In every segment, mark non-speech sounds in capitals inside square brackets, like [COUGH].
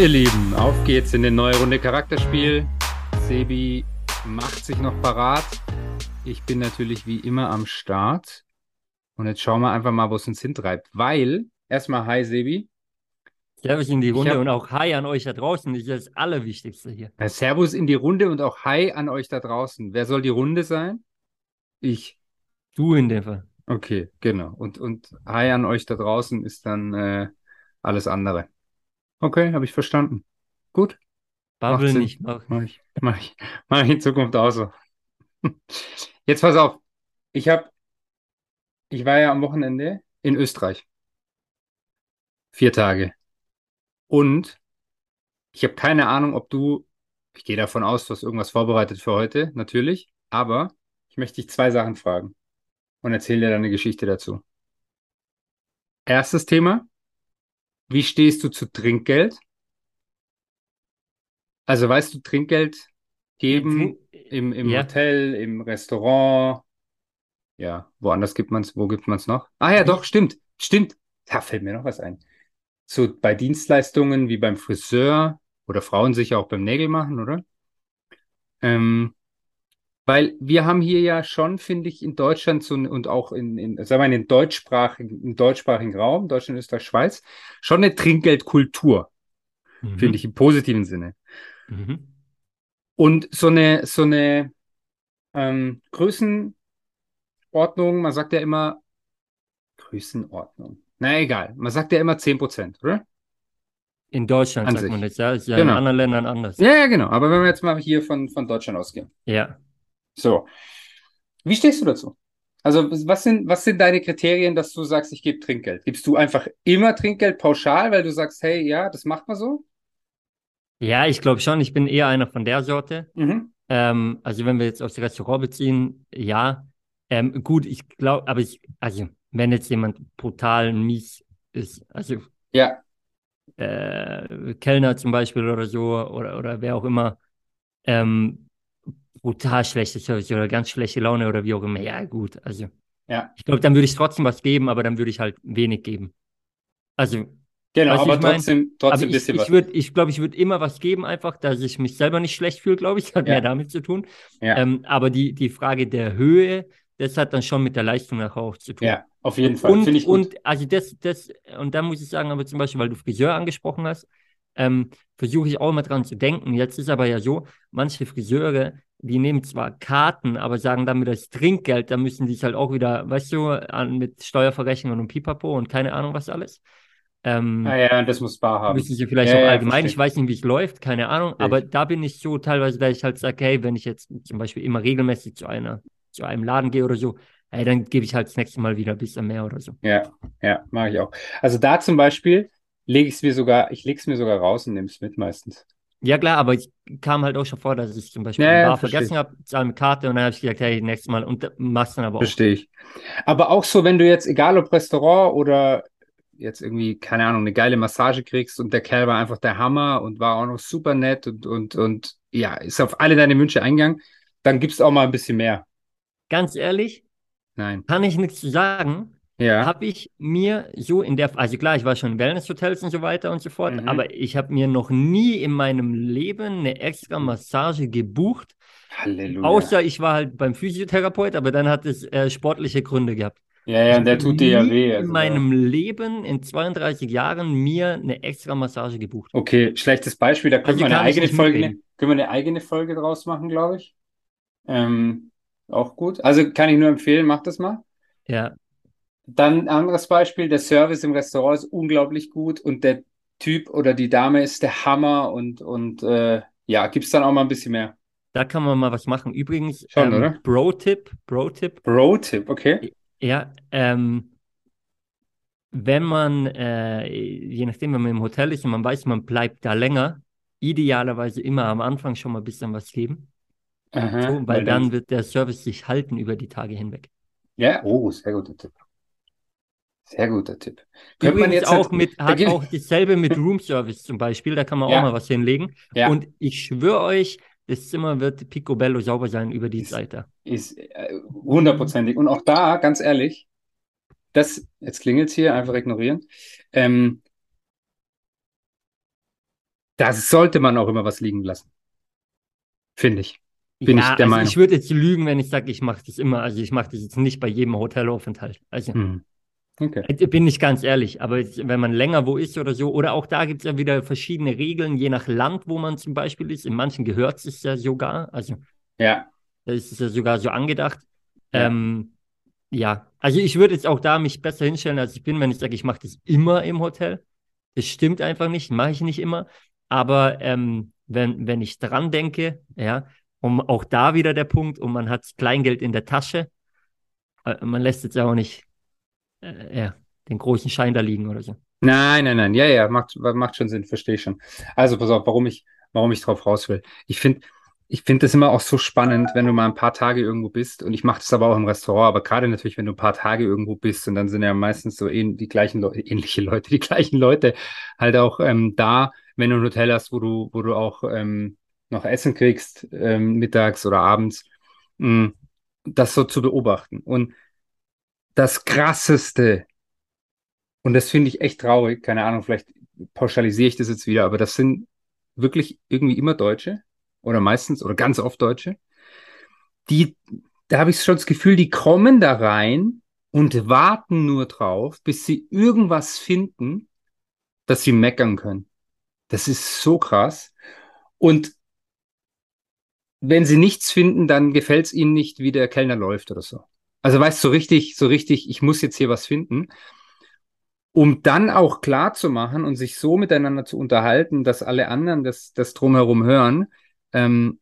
Ihr Lieben, auf geht's in eine neue Runde Charakterspiel. Sebi macht sich noch parat. Ich bin natürlich wie immer am Start. Und jetzt schauen wir einfach mal, wo es uns hintreibt. Weil, erstmal hi Sebi. Servus in die Runde hab- und auch Hi an euch da draußen. Das ist das Allerwichtigste hier. Äh, Servus in die Runde und auch hi an euch da draußen. Wer soll die Runde sein? Ich. Du in dem Fall. Okay, genau. Und, und hi an euch da draußen ist dann äh, alles andere. Okay, habe ich verstanden. Gut. Babbel nicht. Mach. Mach ich, mach ich, mach ich in Zukunft auch so. [LAUGHS] Jetzt pass auf. Ich hab, ich war ja am Wochenende in Österreich. Vier Tage. Und ich habe keine Ahnung, ob du, ich gehe davon aus, du hast irgendwas vorbereitet für heute, natürlich. Aber ich möchte dich zwei Sachen fragen und erzähle dir dann eine Geschichte dazu. Erstes Thema. Wie stehst du zu Trinkgeld? Also weißt du, Trinkgeld geben im, im Ja. Hotel, im Restaurant. Ja, woanders gibt man es, wo gibt man es noch? Ah ja, doch, stimmt, stimmt. Da fällt mir noch was ein. So bei Dienstleistungen wie beim Friseur oder Frauen sicher auch beim Nägel machen, oder? Ähm, weil wir haben hier ja schon, finde ich, in Deutschland so, und auch in, in, sagen wir mal, in den deutschsprachigen, im deutschsprachigen Raum, Deutschland, Österreich, Schweiz, schon eine Trinkgeldkultur, Mhm. finde ich, im positiven Sinne. Mhm. Und so eine, so eine ähm, Größenordnung, man sagt ja immer, Größenordnung. Na egal, man sagt ja immer 10%, oder? In Deutschland An sagt sich. man das, ja. Ist ja Genau. in anderen Ländern anders. Ja, ja, genau. Aber wenn wir jetzt mal hier von, von Deutschland ausgehen. Ja. So. Wie stehst du dazu? Also, was sind, was sind deine Kriterien, dass du sagst, ich gebe Trinkgeld? Gibst du einfach immer Trinkgeld pauschal, weil du sagst, hey, ja, das macht man so? Ja, ich glaube schon, ich bin eher einer von der Sorte. Mhm. Ähm, also wenn wir jetzt aufs Restaurant beziehen, ja. Ähm, gut, ich glaube, aber ich, also wenn jetzt jemand brutal mies ist, also Ja, äh, Kellner zum Beispiel oder so oder, oder wer auch immer, ähm, brutal schlechte Service oder ganz schlechte Laune oder wie auch immer, ja gut, also ja. ich glaube, dann würde ich trotzdem was geben, aber dann würde ich halt wenig geben. Also, Genau, aber ich mein, trotzdem, trotzdem aber ein bisschen ich was. ich glaube, ich würde immer was geben, einfach, dass ich mich selber nicht schlecht fühle, glaube ich, hat Ja. mehr damit zu tun. Ja. Ähm, aber die, die Frage der Höhe, das hat dann schon mit der Leistung nachher auch zu tun. Ja, auf jeden Fall. Und, ich gut. und also das, das, und da muss ich sagen, aber zum Beispiel, weil du Friseur angesprochen hast, ähm, versuche ich auch immer dran zu denken. Jetzt ist aber ja so, manche Friseure, die nehmen zwar Karten, aber sagen damit das Trinkgeld, da müssen die es halt auch wieder, weißt du, an, mit Steuerverrechnung und Pipapo und keine Ahnung was alles. Ähm, Ah ja, das muss bar haben. Müssen sie vielleicht Ja, auch ja, allgemein, verstehe. ich weiß nicht, wie es läuft, keine Ahnung, Verstehe aber da bin ich so teilweise, dass ich halt sage, hey, wenn ich jetzt zum Beispiel immer regelmäßig zu einer, zu einem Laden gehe oder so, hey, dann gebe ich halt das nächste Mal wieder ein bisschen mehr oder so. Ja, ja, mache ich auch. Also da zum Beispiel lege ich es mir sogar, ich lege es mir sogar raus und nehme es mit meistens. Ja, klar, aber ich kam halt auch schon vor, dass ich zum Beispiel Ja, ja, vergessen habe, zahle mit Karte und dann habe ich gesagt, hey, nächstes Mal und machst dann aber auch. Verstehe ich. Aber auch so, wenn du jetzt, egal ob Restaurant oder jetzt irgendwie, keine Ahnung, eine geile Massage kriegst und der Kerl war einfach der Hammer und war auch noch super nett und, und, und ja, ist auf alle deine Wünsche eingegangen, dann gibst du auch mal ein bisschen mehr. Ganz ehrlich, Nein. kann ich nichts zu sagen, Ja. habe ich mir so in der, also klar, ich war schon in Wellnesshotels und so weiter und so fort, Mhm. aber ich habe mir noch nie in meinem Leben eine extra Massage gebucht, Halleluja. außer ich war halt beim Physiotherapeut, aber dann hat es äh, sportliche Gründe gehabt. ja, ja, und der tut dir ja weh. in Also da- meinem Leben in 32 Jahren mir eine extra Massage gebucht. Okay, schlechtes Beispiel, da können Also wir eine eigene Folge, mitreden. können wir eine eigene Folge draus machen, glaube ich. Ähm, auch gut. Also kann ich nur empfehlen, mach das mal. Ja, Dann ein anderes Beispiel, der Service im Restaurant ist unglaublich gut und der Typ oder die Dame ist der Hammer und, und äh, ja, gibt's dann auch mal ein bisschen mehr. da kann man mal was machen. Übrigens, Schon, ähm, oder? Pro-Tipp, Pro-Tipp, Bro-Tipp, okay? Ja, ähm, wenn man, äh, je nachdem, wenn man im Hotel ist und man weiß, man bleibt da länger, idealerweise immer am Anfang schon mal ein bisschen was geben, Aha, so, weil dann wird der Service sich halten über die Tage hinweg. Ja, oh, sehr guter Tipp. Sehr guter Tipp. Könnte man jetzt auch halt- mit, da hat auch dasselbe mit Roomservice zum Beispiel, da kann man Ja. auch mal was hinlegen. Ja. Und ich schwöre euch, das Zimmer wird picobello sauber sein über die Ist- Zeit da. Ist äh, hundertprozentig. Und auch da, ganz ehrlich, das, jetzt klingelt's hier, einfach ignorieren. Ähm, da sollte man auch immer was liegen lassen. Finde ich. Bin ja, ich der also Meinung. ich würde jetzt lügen, wenn ich sage, ich mache das immer. Also ich mache das jetzt nicht bei jedem Hotelaufenthalt. Also Hm. Okay. äh, bin ich ganz ehrlich. Aber wenn man länger wo ist oder so, oder auch da gibt es ja wieder verschiedene Regeln, je nach Land, wo man zum Beispiel ist. In manchen gehört es ja sogar. Also Ja. da ist es ja sogar so angedacht. Ja. Ähm, ja, also ich würde jetzt auch da mich besser hinstellen, als ich bin, wenn ich sage, ich mache das immer im Hotel. Das stimmt einfach nicht, mache ich nicht immer. Aber ähm, wenn, wenn ich dran denke, ja, und auch da wieder der Punkt, und man hat Kleingeld in der Tasche, äh, man lässt jetzt ja auch nicht äh, den großen Schein da liegen oder so. Nein, nein, nein. Ja, ja, macht, macht schon Sinn, verstehe ich schon. Also pass auf, warum ich, warum ich drauf raus will. Ich finde, ich finde das immer auch so spannend, wenn du mal ein paar Tage irgendwo bist. Und ich mache das aber auch im Restaurant, aber gerade natürlich, wenn du ein paar Tage irgendwo bist und dann sind ja meistens so ähn, die gleichen Leute, [LAUGHS] ähnliche Leute, die gleichen Leute halt auch ähm, da, wenn du ein Hotel hast, wo du, wo du auch ähm, noch Essen kriegst, ähm, mittags oder abends, mh, das so zu beobachten. Und das krasseste, und das finde ich echt traurig, keine Ahnung, vielleicht pauschalisiere ich das jetzt wieder, aber das sind wirklich irgendwie immer Deutsche oder meistens oder ganz oft Deutsche, die, da habe ich schon das Gefühl, die kommen da rein und warten nur drauf, bis sie irgendwas finden, dass sie meckern können. Das ist so krass. Und wenn sie nichts finden, dann gefällt es ihnen nicht, wie der Kellner läuft oder so. Also weißt du, so richtig, so richtig, ich muss jetzt hier was finden, um dann auch klar zu machen und sich so miteinander zu unterhalten, dass alle anderen das, das drumherum hören, ähm,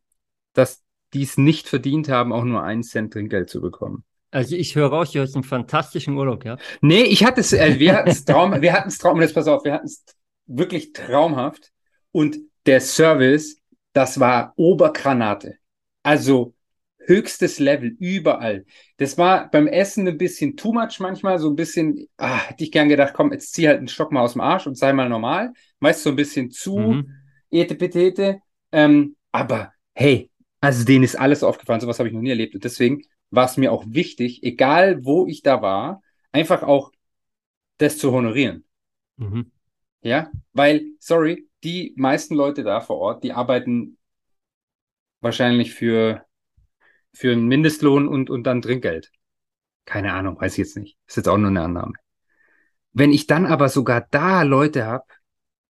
dass die es nicht verdient haben, auch nur einen Cent Trinkgeld zu bekommen. Also ich höre raus, du hast einen fantastischen Urlaub gehabt. Nee, ich hatte es, äh, [LAUGHS] wir hatten es Traum, wir hatten es Traum, jetzt pass auf, wir hatten es wirklich traumhaft. Und der Service, das war Obergranate. Also höchstes Level, überall. Das war beim Essen ein bisschen too much manchmal, so ein bisschen, ah, hätte ich gern gedacht, komm, jetzt zieh halt einen Stock mal aus dem Arsch und sei mal normal. Weißt du, so ein bisschen zu, Mhm. ete petete. Ähm, aber hey, also denen ist alles aufgefallen, sowas habe ich noch nie erlebt. Und deswegen war es mir auch wichtig, egal wo ich da war, einfach auch das zu honorieren. Mhm. Ja, weil, sorry, die meisten Leute da vor Ort, die arbeiten wahrscheinlich für, für einen Mindestlohn und, und dann Trinkgeld. Keine Ahnung, weiß ich jetzt nicht. Ist jetzt auch nur eine Annahme. Wenn ich dann aber sogar da Leute habe,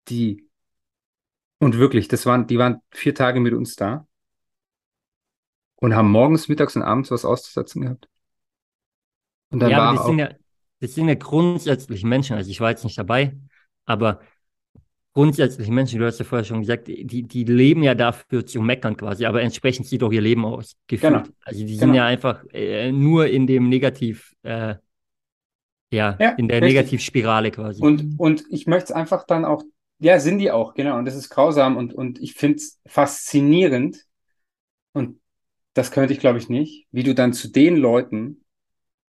die, und wirklich, das waren, die waren vier Tage mit uns da und haben morgens, mittags und abends was auszusetzen gehabt. Und dann Ja, war aber das auch, sind ja, das sind ja grundsätzlich Menschen. Also ich war jetzt nicht dabei, aber grundsätzlich Menschen, du hast ja vorher schon gesagt, die, die leben ja dafür zu meckern quasi, aber entsprechend sieht auch ihr Leben aus, gefühlt. Genau. Also die sind Genau. ja einfach äh, nur in dem Negativ, äh, ja, Ja, in der richtig. Negativspirale quasi. Und, und ich möchte es einfach dann auch, ja, sind die auch, genau. Und das ist grausam und, und ich finde es faszinierend. Und das könnte ich, glaube ich, nicht, wie du dann zu den Leuten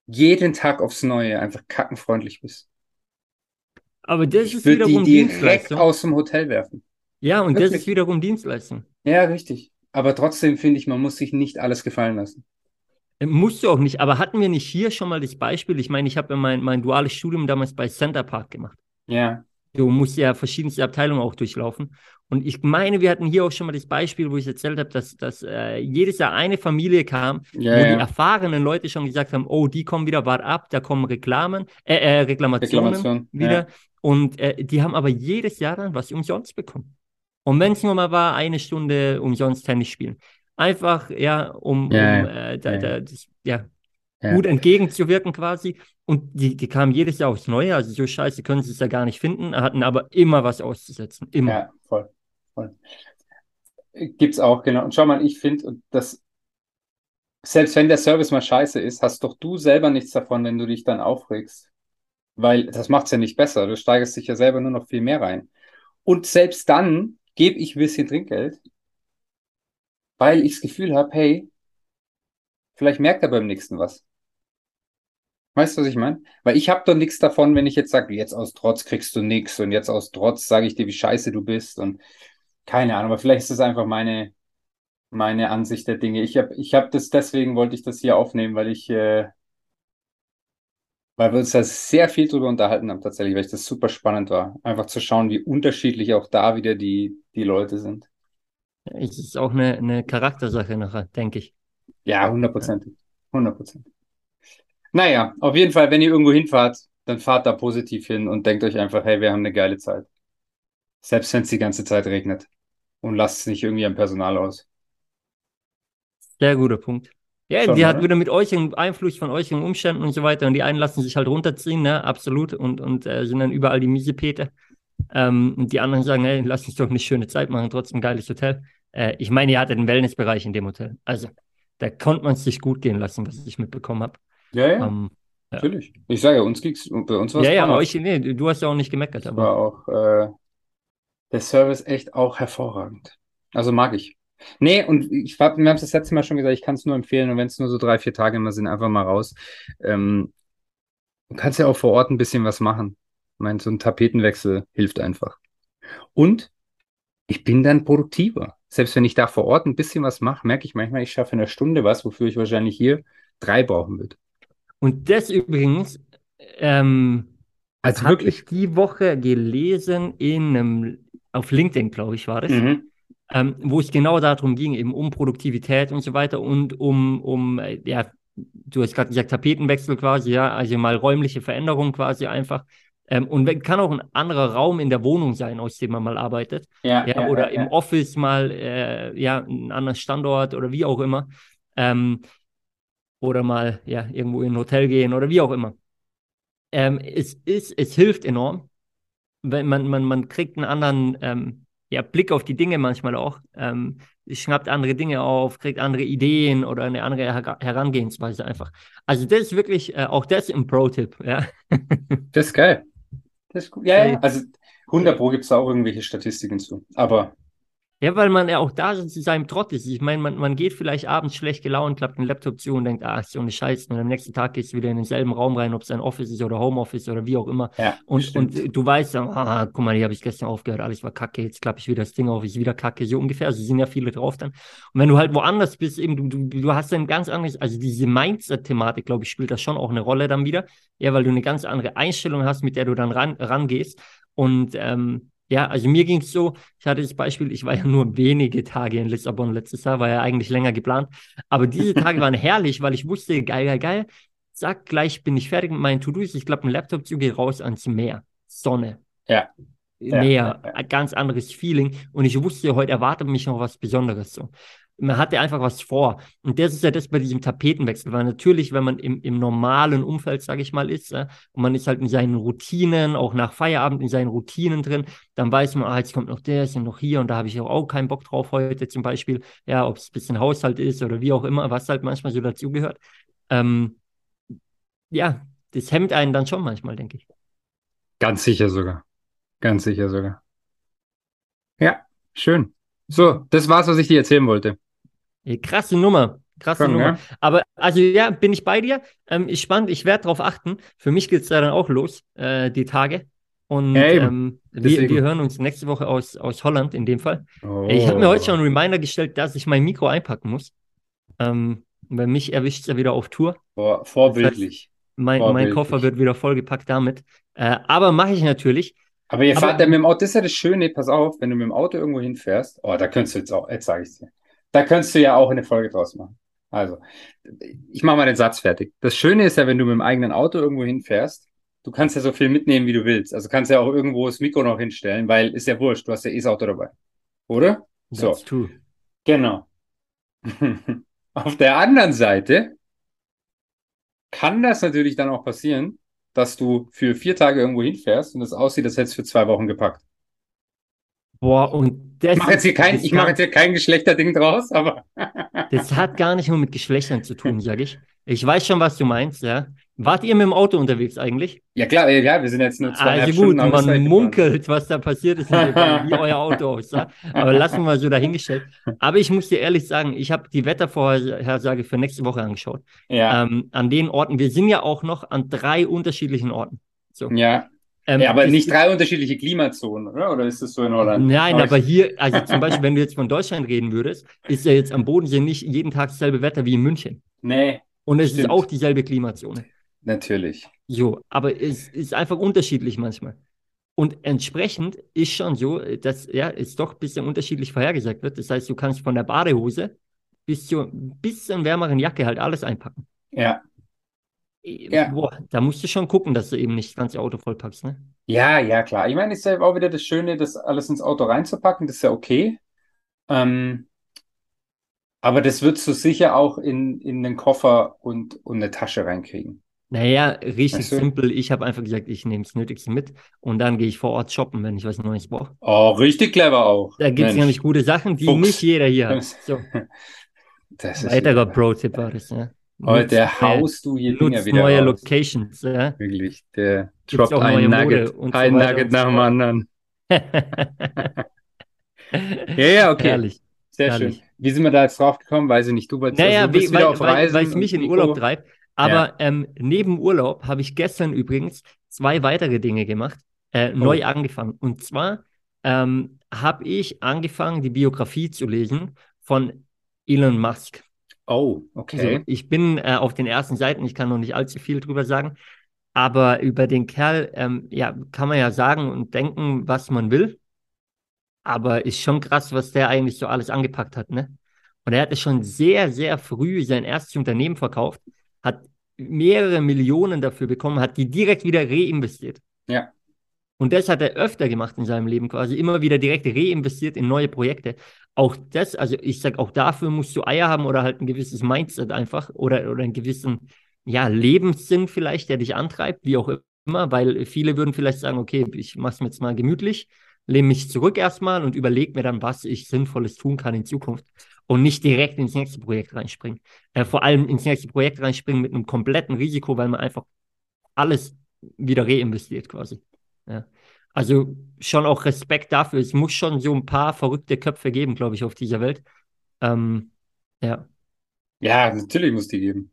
jeden Tag aufs Neue einfach kackenfreundlich bist. Aber das Ich ist würde die wiederum direkt Dienstleistung. aus dem Hotel werfen. Ja, und das Wirklich. ist wiederum Dienstleistung. Ja, richtig. Aber trotzdem finde ich, man muss sich nicht alles gefallen lassen. Äh, Musst du auch nicht, aber hatten wir nicht hier schon mal das Beispiel? Ich meine, ich habe ja mein, mein duales Studium damals bei Center Park gemacht. Ja, Du musst ja verschiedenste Abteilungen auch durchlaufen. Und ich meine, wir hatten hier auch schon mal das Beispiel, wo ich erzählt habe, dass, dass äh, jedes Jahr eine Familie kam, ja, wo die ja. erfahrenen Leute schon gesagt haben, oh, die kommen wieder, wart ab, da kommen Reklamen, äh, äh, Reklamationen Reklamation. wieder. Ja. Und äh, die haben aber jedes Jahr dann was umsonst bekommen. Und wenn es nur mal war, eine Stunde umsonst Tennis spielen. Einfach, ja, um, Ja, um äh, da, da, das, ja, Ja. gut entgegenzuwirken quasi. Und die, die kamen jedes Jahr aufs Neue. Also so scheiße können sie es ja gar nicht finden, hatten aber immer was auszusetzen. Immer. Ja, voll, voll. Gibt's auch, genau. Und schau mal, ich finde, und das, selbst wenn der Service mal scheiße ist, hast doch du selber nichts davon, wenn du dich dann aufregst. Weil das macht's ja nicht besser. Du steigerst dich ja selber nur noch viel mehr rein. Und selbst dann gebe ich ein bisschen Trinkgeld, weil ich das Gefühl habe, hey, vielleicht merkt er beim nächsten was. Weißt du, was ich meine? Weil ich habe doch nichts davon, wenn ich jetzt sage, jetzt aus Trotz kriegst du nichts und jetzt aus Trotz sage ich dir, wie scheiße du bist und keine Ahnung, aber vielleicht ist das einfach meine, meine Ansicht der Dinge. Ich habe ich hab das, deswegen wollte ich das hier aufnehmen, weil ich, äh, weil wir uns da sehr viel drüber unterhalten haben tatsächlich, weil ich das super spannend war. Einfach zu schauen, wie unterschiedlich auch da wieder die, die Leute sind. Es ist auch eine, eine Charaktersache nachher, denke ich. Ja, hundertprozentig. Hundertprozentig. Naja, auf jeden Fall, wenn ihr irgendwo hinfahrt, dann fahrt da positiv hin und denkt euch einfach, hey, wir haben eine geile Zeit. Selbst wenn es die ganze Zeit regnet. Und lasst es nicht irgendwie am Personal aus. Sehr guter Punkt. Ja, Schon, die hat oder? wieder mit euch einen Einfluss von euch und Umständen und so weiter. Und die einen lassen sich halt runterziehen, ne, absolut. Und, und äh, sind dann überall die Miesepeter. Ähm, und die anderen sagen, hey, lass uns doch eine schöne Zeit machen, trotzdem geiles Hotel. Äh, ich meine, ihr hattet einen Wellnessbereich in dem Hotel. Also, da konnte man es sich gut gehen lassen, was ich mitbekommen habe. Ja, ja, Ähm, natürlich. Ich sage, uns ging's, bei uns war es ja, ja, traumhaft. euch, nee, du hast ja auch nicht gemeckert, aber war auch äh, der Service echt auch hervorragend. Also mag ich. Nee, und ich hab, wir haben es das letzte Mal schon gesagt, ich kann es nur empfehlen, und wenn es nur so drei, vier Tage immer sind, einfach mal raus. Ähm, du kannst ja auch vor Ort ein bisschen was machen. Ich meine, so ein Tapetenwechsel hilft einfach. Und ich bin dann produktiver. Selbst wenn ich da vor Ort ein bisschen was mache, merke ich manchmal, ich schaffe in einer Stunde was, wofür ich wahrscheinlich hier drei brauchen würde. Und das übrigens, ähm, Also wirklich. ich die Woche gelesen in einem, auf LinkedIn, glaube ich, war das, Mhm. Ähm, wo es genau darum ging, eben um Produktivität und so weiter und um, um äh, ja, du hast gerade gesagt, Tapetenwechsel quasi, ja, also mal räumliche Veränderung quasi einfach. Ähm, und kann auch ein anderer Raum in der Wohnung sein, aus dem man mal arbeitet. Ja, Ja, ja, oder ja, im Office mal, äh, ja, ein anderer Standort oder wie auch immer. Ähm, oder mal, ja, irgendwo in ein Hotel gehen oder wie auch immer. Ähm, es ist, es hilft enorm, wenn man, man, man kriegt einen anderen ähm, ja, Blick auf die Dinge manchmal auch. Ähm, schnappt andere Dinge auf, kriegt andere Ideen oder eine andere Her Herangehensweise einfach. Also das ist wirklich, äh, auch das im Pro-Tipp, ja. Das ist geil. Das ist gut. Ja, ja. Also 100 Pro gibt es da auch irgendwelche Statistiken zu. Aber Ja, weil man ja auch da zu seinem Trott ist. Ich meine, man, man geht vielleicht abends schlecht gelaunt, klappt den Laptop zu und denkt, ach, ist so eine Scheiße. Und am nächsten Tag gehst du wieder in denselben Raum rein, ob es ein Office ist oder Homeoffice oder wie auch immer. ja, Und, stimmt. und du weißt dann, ah, guck mal, hier habe ich gestern aufgehört, alles war kacke, jetzt klappe ich wieder das Ding auf, ist wieder kacke, so ungefähr. Also sind ja viele drauf dann. Und wenn du halt woanders bist, eben, du, du, du hast ein ganz anderes, also diese Mindset-Thematik, glaube ich, spielt da schon auch eine Rolle dann wieder. Ja, weil du eine ganz andere Einstellung hast, mit der du dann ran, rangehst. Und ähm, ja, also mir ging es so, ich hatte das Beispiel, ich war ja nur wenige Tage in Lissabon letztes Jahr, war ja eigentlich länger geplant. Aber diese Tage waren [LAUGHS] herrlich, weil ich wusste, geil, geil, geil. Zack, gleich bin ich fertig mit meinen To-Dos. Ich klappe einen Laptop zu, gehe raus ans Meer. Sonne. Ja. Ja, Meer, ja, ja. ein ganz anderes Feeling. Und ich wusste, heute erwartet mich noch was Besonderes so. Man hatte einfach was vor. Und das ist ja das bei diesem Tapetenwechsel, weil natürlich, wenn man im, im normalen Umfeld, sage ich mal, ist, äh, und man ist halt in seinen Routinen, auch nach Feierabend in seinen Routinen drin, dann weiß man, ah, jetzt kommt noch der, ist ja noch hier und da habe ich auch, auch keinen Bock drauf heute zum Beispiel. Ja, ob es ein bisschen Haushalt ist oder wie auch immer, was halt manchmal so dazugehört. Ähm, ja, das hemmt einen dann schon manchmal, denke ich. Ganz sicher sogar. Ganz sicher sogar. Ja, schön. So, das war's, was ich dir erzählen wollte. Ja, krasse Nummer. Krasse Schon, Nummer. ja? Aber also ja, bin ich bei dir. Ähm, ist spannend. Ich werde darauf achten. Für mich geht es da dann auch los, äh, die Tage. Und Ja, eben. ähm, wir, wir hören uns nächste Woche aus, aus Holland in dem Fall. Oh. Ich habe mir heute schon einen Reminder gestellt, dass ich mein Mikro einpacken muss. Ähm, weil mich erwischt es ja wieder auf Tour. Vor, vorbildlich. Mein, mein Vorbildlich. Koffer wird wieder vollgepackt damit. Äh, aber mache ich natürlich. Aber ihr Aber- fahrt ja mit dem Auto, das ist ja das Schöne, pass auf, wenn du mit dem Auto irgendwo hinfährst, oh, da könntest du jetzt auch, jetzt sage ich dir, da könntest du ja auch eine Folge draus machen. Also, ich mache mal den Satz fertig. Das Schöne ist ja, wenn du mit dem eigenen Auto irgendwo hinfährst, du kannst ja so viel mitnehmen, wie du willst. Also kannst ja auch irgendwo das Mikro noch hinstellen, weil ist ja wurscht, du hast ja eh das Auto dabei. Oder? So. That's true. Genau. [LAUGHS] Auf der anderen Seite kann das natürlich dann auch passieren, dass du für vier Tage irgendwo hinfährst und es aussieht, als hättest du für zwei Wochen gepackt. Boah, und das, Ich mache jetzt hier kein, ich mache jetzt hier kein Geschlechterding draus, aber [LAUGHS] Das hat gar nicht nur mit Geschlechtern zu tun, sage ich. Ich weiß schon, was du meinst, ja. Wart ihr mit dem Auto unterwegs eigentlich? ja klar, ja, wir sind jetzt nur zweieinhalb Also gut, Stunden man munkelt, was da passiert ist, wie euer Auto aussah. Aber lassen wir mal so dahingestellt. Aber ich muss dir ehrlich sagen, ich habe die Wettervorhersage für nächste Woche angeschaut. Ja, Ähm, an den Orten, wir sind ja auch noch an drei unterschiedlichen Orten. So. ja. Ähm, ja, aber es- nicht drei unterschiedliche Klimazonen, oder? Oder ist das so in Holland? Nein, Aber hier, also [LAUGHS] zum Beispiel, wenn du jetzt von Deutschland reden würdest, ist ja jetzt am Bodensee nicht jeden Tag dasselbe Wetter wie in München. Nee, Und es ist Stimmt. auch dieselbe Klimazone. natürlich. So, aber es ist einfach unterschiedlich manchmal. Und entsprechend ist schon so, dass ja, es doch ein bisschen unterschiedlich vorhergesagt wird. Das heißt, du kannst von der Badehose bis zu ein bisschen wärmeren Jacke halt alles einpacken. Ja. Ja. Boah, da musst du schon gucken, dass du eben nicht das ganze Auto vollpackst, ne? Ja, ja, klar. Ich meine, es ist ja auch wieder das Schöne, das alles ins Auto reinzupacken, das ist ja okay. Ähm, aber das würdest du sicher auch in, in den Koffer und, und eine Tasche reinkriegen. Naja, richtig Weißt du? simpel. Ich habe einfach gesagt, ich nehme das Nötigste mit und dann gehe ich vor Ort shoppen, wenn ich was Neues brauche. Oh, richtig clever auch. Da gibt es nämlich gute Sachen, die Fuchs. nicht jeder hier hat. [LAUGHS] So, Das ist weiterer. Pro-Tipp war das, ja. Heute Nutzt neue- haust du hier Dinger wieder neue raus. Locations, ja. Wirklich, der droppt ein Nugget, so ein weiter Nugget so nach dem anderen. [LAUGHS] Ja, ja, okay. Herrlich. Sehr herrlich. schön. Wie sind wir da jetzt drauf gekommen? Weiß ich nicht. Du, also Naja, du bist wie, wieder weil, auf weil, Reisen weil es mich in Nico- Urlaub treibt. Aber ähm, neben Urlaub habe ich gestern übrigens zwei weitere Dinge gemacht, äh, neu angefangen. Und zwar ähm, habe ich angefangen, die Biografie zu lesen von Elon Musk. Oh, So, okay. ich bin äh, auf den ersten Seiten, ich kann noch nicht allzu viel drüber sagen, aber über den Kerl, ähm, ja, kann man ja sagen und denken, was man will. Aber ist schon krass, was der eigentlich so alles angepackt hat, ne? Und er hatte schon sehr, sehr früh sein erstes Unternehmen verkauft, hat mehrere Millionen dafür bekommen, hat die direkt wieder reinvestiert. Ja. Und das hat er öfter gemacht in seinem Leben quasi, immer wieder direkt reinvestiert in neue Projekte. Auch das, also ich sag, auch dafür musst du Eier haben oder halt ein gewisses Mindset einfach oder, oder einen gewissen, ja, Lebenssinn vielleicht, der dich antreibt, wie auch immer, weil viele würden vielleicht sagen, okay, ich mach's mir jetzt mal gemütlich, lehne mich zurück erstmal und überlege mir dann, was ich Sinnvolles tun kann in Zukunft und nicht direkt ins nächste Projekt reinspringen. Äh, vor allem ins nächste Projekt reinspringen mit einem kompletten Risiko, weil man einfach alles wieder reinvestiert quasi. Ja. Also schon auch Respekt dafür. Es muss schon so ein paar verrückte Köpfe geben, glaube ich, auf dieser Welt. Ähm, ja. Ja, natürlich muss die geben.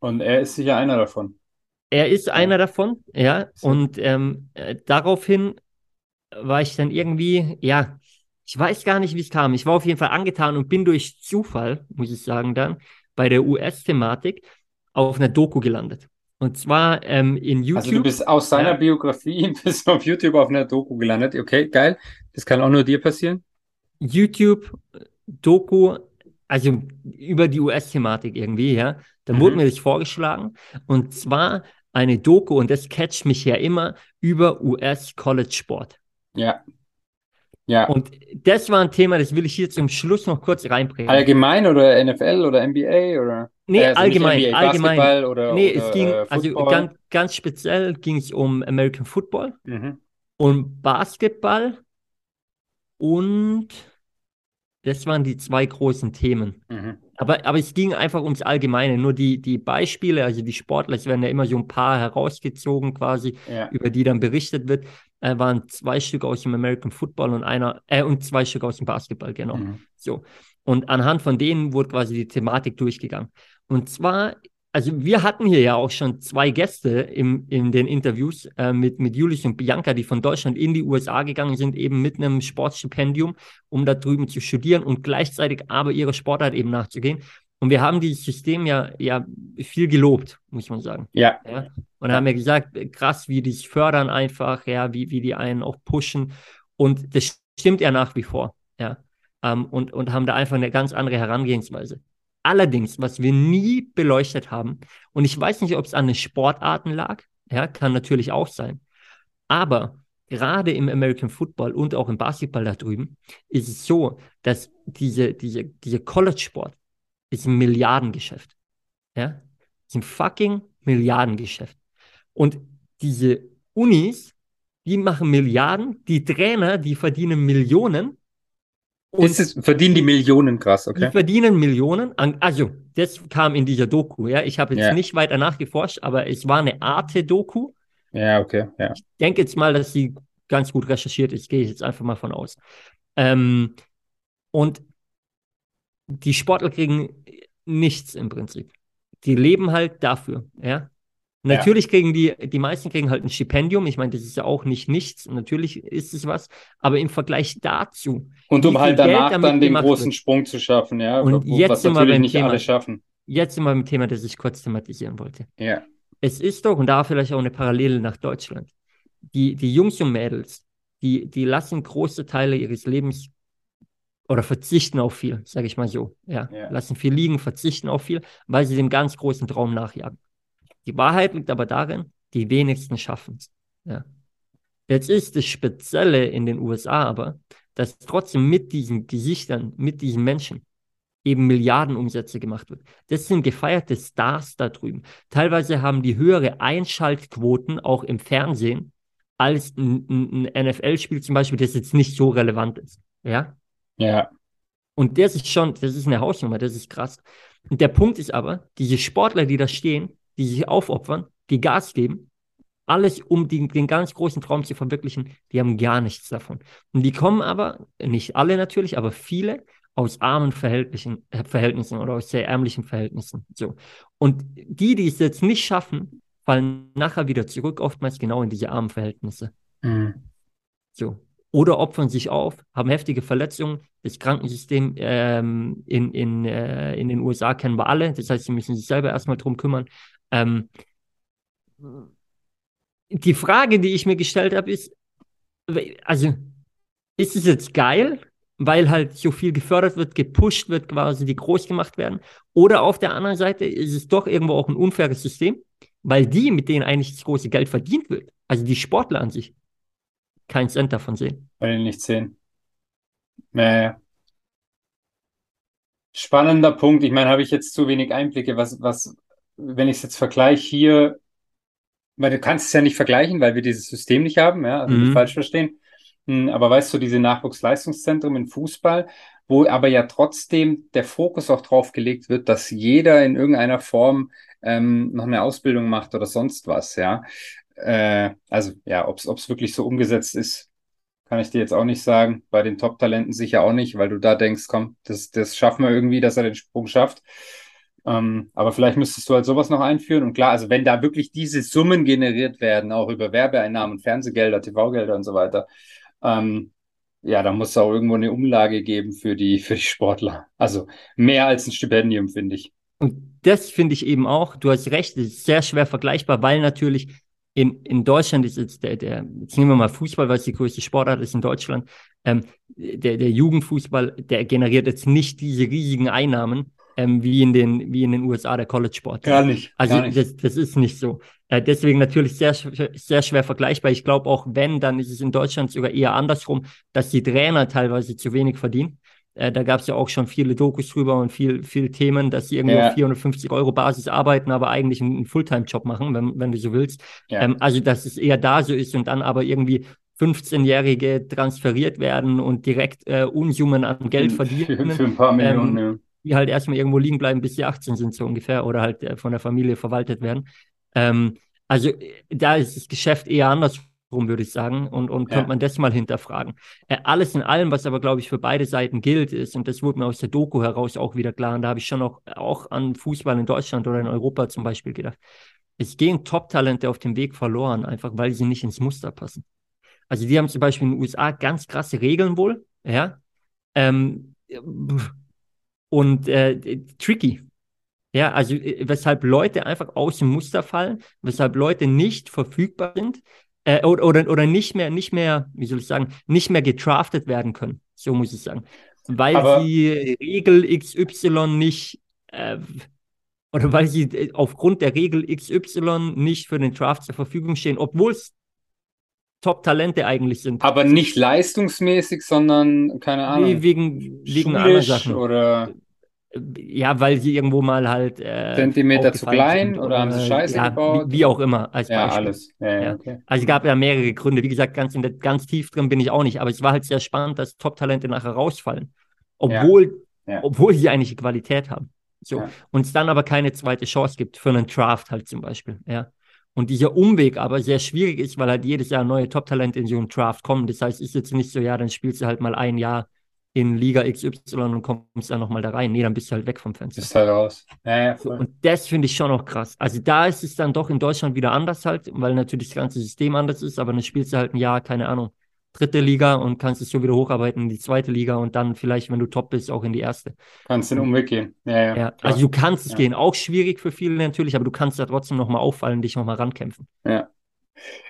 Und er ist sicher einer davon. Er ist einer davon, ja. Und ähm, äh, daraufhin war ich dann irgendwie, ja, ich weiß gar nicht, wie es kam. Ich war auf jeden Fall angetan und bin durch Zufall, muss ich sagen, dann bei der US-Thematik auf einer Doku gelandet. Und zwar ähm, in YouTube. Also du bist aus seiner Ja. Biografie [LAUGHS] bist auf YouTube auf einer Doku gelandet. Okay, geil. Das kann auch nur dir passieren. YouTube-Doku, also über die US-Thematik irgendwie, ja. Dann Mhm. wurde mir das vorgeschlagen. Und zwar eine Doku, und das catcht mich ja immer, über US-College-Sport. Ja. Ja. Und das war ein Thema, das will ich hier zum Schluss noch kurz reinbringen. Allgemein oder NFL oder NBA oder? Nee, also allgemein, NBA, allgemein. Oder, Nee, oder es ging, äh, also ganz, ganz speziell ging es um American Football Mhm. und Basketball und das waren die zwei großen Themen. Mhm. Aber, aber es ging einfach ums Allgemeine. Nur die, die Beispiele, also die Sportler, es werden ja immer so ein paar herausgezogen quasi, Ja. über die dann berichtet wird, äh, waren zwei Stück aus dem American Football und einer, äh, und zwei Stück aus dem Basketball, genau. Mhm. So. Und anhand von denen wurde quasi die Thematik durchgegangen. Und zwar, also wir hatten hier ja auch schon zwei Gäste im, in den Interviews äh, mit, mit Julius und Bianca, die von Deutschland in die USA gegangen sind, eben mit einem Sportstipendium, um da drüben zu studieren und gleichzeitig aber ihrer Sportart eben nachzugehen. Und wir haben dieses System ja, ja viel gelobt, muss man sagen. Ja. Ja. Und haben ja gesagt, krass, wie die sich fördern einfach, ja, wie, wie die einen auch pushen. Und das stimmt ja nach wie vor, ja. Ähm, und, und haben da einfach eine ganz andere Herangehensweise. Allerdings, was wir nie beleuchtet haben, und ich weiß nicht, ob es an den Sportarten lag, ja, kann natürlich auch sein. Aber gerade im American Football und auch im Basketball da drüben ist es so, dass diese, diese, diese College-Sport ist ein Milliardengeschäft. Ja, ist ein fucking Milliardengeschäft. Und diese Unis, die machen Milliarden, die Trainer, die verdienen Millionen. Und es, verdienen die Millionen krass, die okay? verdienen Millionen. An, also, das kam in dieser Doku. Ja, ich habe jetzt Ja. nicht weiter nachgeforscht, aber es war eine Arte-Doku. Ja, okay, ja. Ich denke jetzt mal, dass sie ganz gut recherchiert ist. Gehe ich jetzt einfach mal von aus. Ähm, und die Sportler kriegen nichts im Prinzip. Die leben halt dafür, ja. Natürlich kriegen die, die meisten kriegen halt ein Stipendium. Ich meine, das ist ja auch nicht nichts. Natürlich ist es was. Aber im Vergleich dazu, Und um halt danach dann den großen wird. Sprung zu schaffen, ja, Und wo- jetzt was sind wir natürlich beim nicht Thema. alle schaffen. jetzt sind wir im Thema, das ich kurz thematisieren wollte. Ja. Es ist doch, und da vielleicht auch eine Parallele nach Deutschland, die, die Jungs und Mädels, die, die lassen große Teile ihres Lebens oder verzichten auf viel, sage ich mal so. Ja, Ja. lassen viel liegen, verzichten auf viel, weil sie dem ganz großen Traum nachjagen. Die Wahrheit liegt aber darin, die wenigsten schaffen es. Ja. Jetzt ist das Spezielle in den USA aber, dass trotzdem mit diesen Gesichtern, mit diesen Menschen eben Milliardenumsätze gemacht wird. Das sind gefeierte Stars da drüben. Teilweise haben die höhere Einschaltquoten auch im Fernsehen als ein, ein, ein NFL-Spiel zum Beispiel, das jetzt nicht so relevant ist. Ja. Ja. Und das ist schon, das ist eine Hausnummer, das ist krass. Und der Punkt ist aber, diese Sportler, die da stehen, die sich aufopfern, die Gas geben, alles um den, den ganz großen Traum zu verwirklichen, die haben gar nichts davon. Und die kommen aber, nicht alle natürlich, aber viele aus armen Verhältnissen, äh, Verhältnissen oder aus sehr ärmlichen Verhältnissen. So. Und die, die es jetzt nicht schaffen, fallen nachher wieder zurück, oftmals genau in diese armen Verhältnisse. Mhm. So. Oder opfern sich auf, haben heftige Verletzungen. Das Krankensystem ähm, in, in, äh, in den USA kennen wir alle. Das heißt, sie müssen sich selber erstmal drum kümmern. Ähm, die Frage, die ich mir gestellt habe, ist, also, ist es jetzt geil, weil halt so viel gefördert wird, gepusht wird, quasi, die groß gemacht werden? Oder auf der anderen Seite ist es doch irgendwo auch ein unfaires System, weil die, mit denen eigentlich das große Geld verdient wird, also die Sportler an sich, keinen Cent davon sehen. Weil die nicht sehen. Naja. Spannender Punkt. Ich meine, habe ich jetzt zu wenig Einblicke, was, was, wenn ich es jetzt vergleiche hier, weil du kannst es ja nicht vergleichen, weil wir dieses System nicht haben, ja, also nicht Mhm. falsch verstehen. Hm, Aber weißt du, diese Nachwuchsleistungszentren im Fußball, wo aber ja trotzdem der Fokus auch drauf gelegt wird, dass jeder in irgendeiner Form ähm, noch eine Ausbildung macht oder sonst was, ja. Äh, also ja, ob es wirklich so umgesetzt ist, kann ich dir jetzt auch nicht sagen. Bei den Top-Talenten sicher auch nicht, weil du da denkst, komm, das, das schaffen wir irgendwie, dass er den Sprung schafft. Ähm, aber vielleicht müsstest du halt sowas noch einführen. Und klar, also wenn da wirklich diese Summen generiert werden, auch über Werbeeinnahmen, Fernsehgelder, TV-Gelder und so weiter, ähm, ja, dann muss es auch irgendwo eine Umlage geben für die, für die Sportler. Also mehr als ein Stipendium, finde ich. Und das finde ich eben auch, du hast recht, es ist sehr schwer vergleichbar, weil natürlich in, in Deutschland ist jetzt der, der, jetzt nehmen wir mal Fußball, weil es die größte Sportart ist in Deutschland, ähm, der, der Jugendfußball, der generiert jetzt nicht diese riesigen Einnahmen, ähm, wie in den, wie in den USA der College-Sport. nicht. Also gar nicht. das, das ist nicht so. Äh, deswegen natürlich sehr, sehr schwer vergleichbar. Ich glaube auch, wenn, dann ist es in Deutschland sogar eher andersrum, dass die Trainer teilweise zu wenig verdienen. Äh, da gab es ja auch schon viele Dokus drüber und viel, viel Themen, dass sie irgendwie Ja. auf 450 Euro Basis arbeiten, aber eigentlich einen, einen Fulltime-Job machen, wenn, wenn du so willst. Ja. Ähm, also, dass es eher da so ist und dann aber irgendwie 15-Jährige transferiert werden und direkt äh, Unsummen an Geld Für, verdienen für ein paar Millionen, ja. Die halt erstmal irgendwo liegen bleiben, bis sie 18 sind, so ungefähr, oder halt äh, von der Familie verwaltet werden. Ähm, also äh, da ist das Geschäft eher andersrum, würde ich sagen, und, und Ja. könnte man das mal hinterfragen. Äh, alles in allem, was aber, glaube ich, für beide Seiten gilt, ist, und das wurde mir aus der Doku heraus auch wieder klar, und da habe ich schon auch, auch an Fußball in Deutschland oder in Europa zum Beispiel gedacht. Es gehen Top-Talente auf dem Weg verloren, einfach weil sie nicht ins Muster passen. Also die haben zum Beispiel in den USA ganz krasse Regeln wohl, ja. Ähm, und äh, tricky. Ja, also äh, weshalb Leute einfach aus dem Muster fallen, weshalb Leute nicht verfügbar sind äh, oder, oder, oder nicht mehr, nicht mehr, wie soll ich sagen, nicht mehr getraftet werden können. So muss ich sagen. Weil Aber- sie Regel XY nicht äh, oder weil sie äh, aufgrund der Regel XY nicht für den Draft zur Verfügung stehen, obwohl es Top-Talente eigentlich sind. Aber nicht leistungsmäßig, sondern, keine Nee, Ahnung, wegen, wegen anderen Sachen. oder Ja, weil sie irgendwo mal halt äh, Zentimeter zu klein sind oder haben sie Scheiße ja, gebaut? Wie, wie auch immer, als ja, Beispiel. alles. Ja, ja, okay. Also es gab ja mehrere Gründe. Wie gesagt, ganz, in der, ganz tief drin bin ich auch nicht. Aber es war halt sehr spannend, dass Top-Talente nachher rausfallen. Obwohl, obwohl sie eigentlich Qualität haben. So. Und es dann aber keine zweite Chance gibt für einen Draft halt zum Beispiel. Ja. Und dieser Umweg aber sehr schwierig ist, weil halt jedes Jahr neue Top-Talente in so einen Draft kommen. Das heißt, ist jetzt nicht so, ja, dann spielst du halt mal ein Jahr in Liga XY und kommst dann nochmal da rein. Nee, dann bist du halt weg vom Fenster. Ist halt raus. Ja, ja, So, voll. und das finde ich schon auch krass. Also da ist es dann doch in Deutschland wieder anders halt, weil natürlich das ganze System anders ist, aber dann spielst du halt ein Jahr, keine Ahnung, dritte Liga und kannst es so wieder hocharbeiten in die zweite Liga und dann vielleicht, wenn du top bist, auch in die erste. Kannst den Umweg gehen. Ja, ja, Ja, also du kannst es Ja. gehen. Auch schwierig für viele natürlich, aber du kannst da trotzdem nochmal auffallen, dich nochmal rankämpfen. Ja.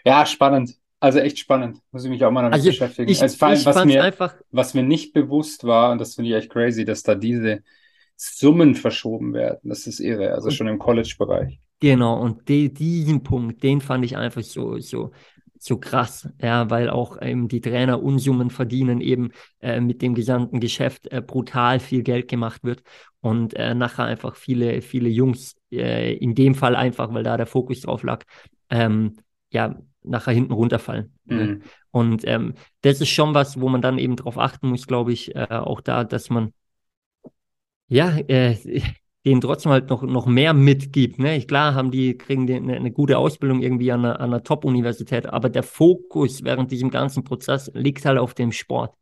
Ja, spannend. also echt spannend. Muss ich mich auch mal damit Also beschäftigen. ich, Also vor allem, was mir, einfach, was mir nicht bewusst war, und das finde ich echt crazy, dass da diese Summen verschoben werden. Das ist irre. Also schon im College-Bereich. genau, und de, diesen Punkt, den fand ich einfach so, so, so krass, ja, weil auch eben die Trainer Unsummen verdienen, eben äh, mit dem gesamten Geschäft äh, brutal viel Geld gemacht wird und äh, nachher einfach viele, viele Jungs, äh, in dem Fall einfach, weil da der Fokus drauf lag, ähm, ja, nachher hinten runterfallen. ne? Mhm. Und ähm, das ist schon was, wo man dann eben drauf achten muss, glaube ich, äh, auch da, dass man ja, äh, denen trotzdem halt noch, noch mehr mitgibt. Ne? Ich, klar haben die, kriegen die eine, eine gute Ausbildung irgendwie an einer, an einer Top-Universität, aber der Fokus während diesem ganzen Prozess liegt halt auf dem Sport.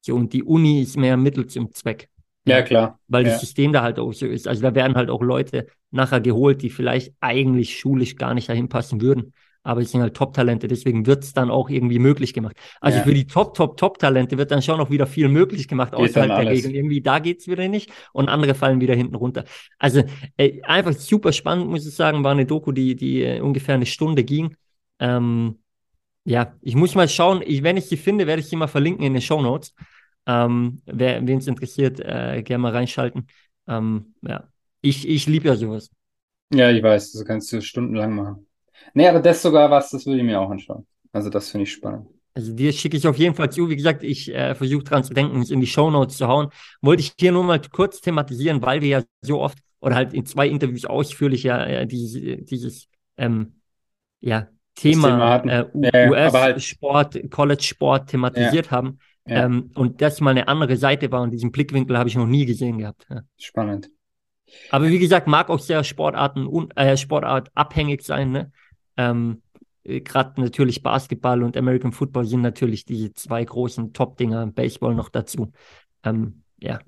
So, und die Uni ist mehr Mittel zum Zweck. Ja, klar. Weil Ja. das System da halt auch so ist. Also da werden halt auch Leute nachher geholt, die vielleicht eigentlich schulisch gar nicht dahin passen würden. Aber es sind halt Top-Talente, deswegen wird es dann auch irgendwie möglich gemacht. Also Ja. für die Top, Top, Top-Talente wird dann schon noch wieder viel möglich gemacht, Geht außerhalb der. Regeln. Irgendwie da geht es wieder nicht und andere fallen wieder hinten runter. Also äh, einfach super spannend, muss ich sagen. War eine Doku, die, die äh, ungefähr eine Stunde ging. Ähm, ja, ich muss mal schauen. Ich, wenn ich sie finde, werde ich sie mal verlinken in den Show Notes. Ähm, wer wen es interessiert, äh, gerne mal reinschalten. Ähm, ja, ich, ich liebe ja sowas. Ja, ich weiß, das kannst du stundenlang machen. Nee, aber das sogar was, das würde ich mir auch anschauen. Also das finde ich spannend. Also dir schicke ich auf jeden Fall zu. Wie gesagt, ich äh, versuche dran zu denken, es in die Show Notes zu hauen. Wollte ich hier nur mal kurz thematisieren, weil wir ja so oft oder halt in zwei Interviews ausführlich ja äh, dieses, dieses ähm, ja, Thema Thema äh, U- Ja, ja, aber halt- US-Sport, College-Sport thematisiert haben. Ja. Ähm, und das mal eine andere Seite war und diesen Blickwinkel habe ich noch nie gesehen gehabt. Ja. Spannend. Aber wie gesagt, mag auch sehr Sportarten un, äh, Sportart abhängig sein. Ne? Ähm, Gerade natürlich Basketball und American Football sind natürlich die zwei großen Top-Dinger, Baseball noch dazu. Ähm, ja.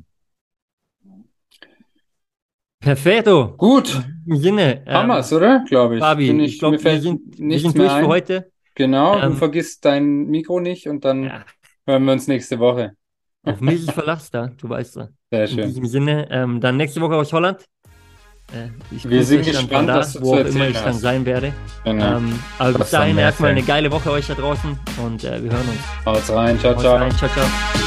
Perfetto. Gut, Im Sinne, ähm, wir's, oder? Glaube ich. Fabi, Bin ich glaube, wir sind, wir sind durch für ein. heute. Genau, du Ähm, vergisst dein Mikro nicht und dann Ja, hören wir uns nächste Woche. auf mich Verlass da, du weißt ja. Sehr In schön. diesem Sinne, ähm, dann nächste Woche aus Holland. Äh, ich Wir sind dann gespannt, da, was du wo zu auch immer ich dann hast. sein werde. Genau. Ähm, aber bis Was dann dahin erstmal eine geile Woche euch da draußen und äh, wir hören uns. Haut's rein. Ciao, Haut ciao. rein. Ciao, ciao.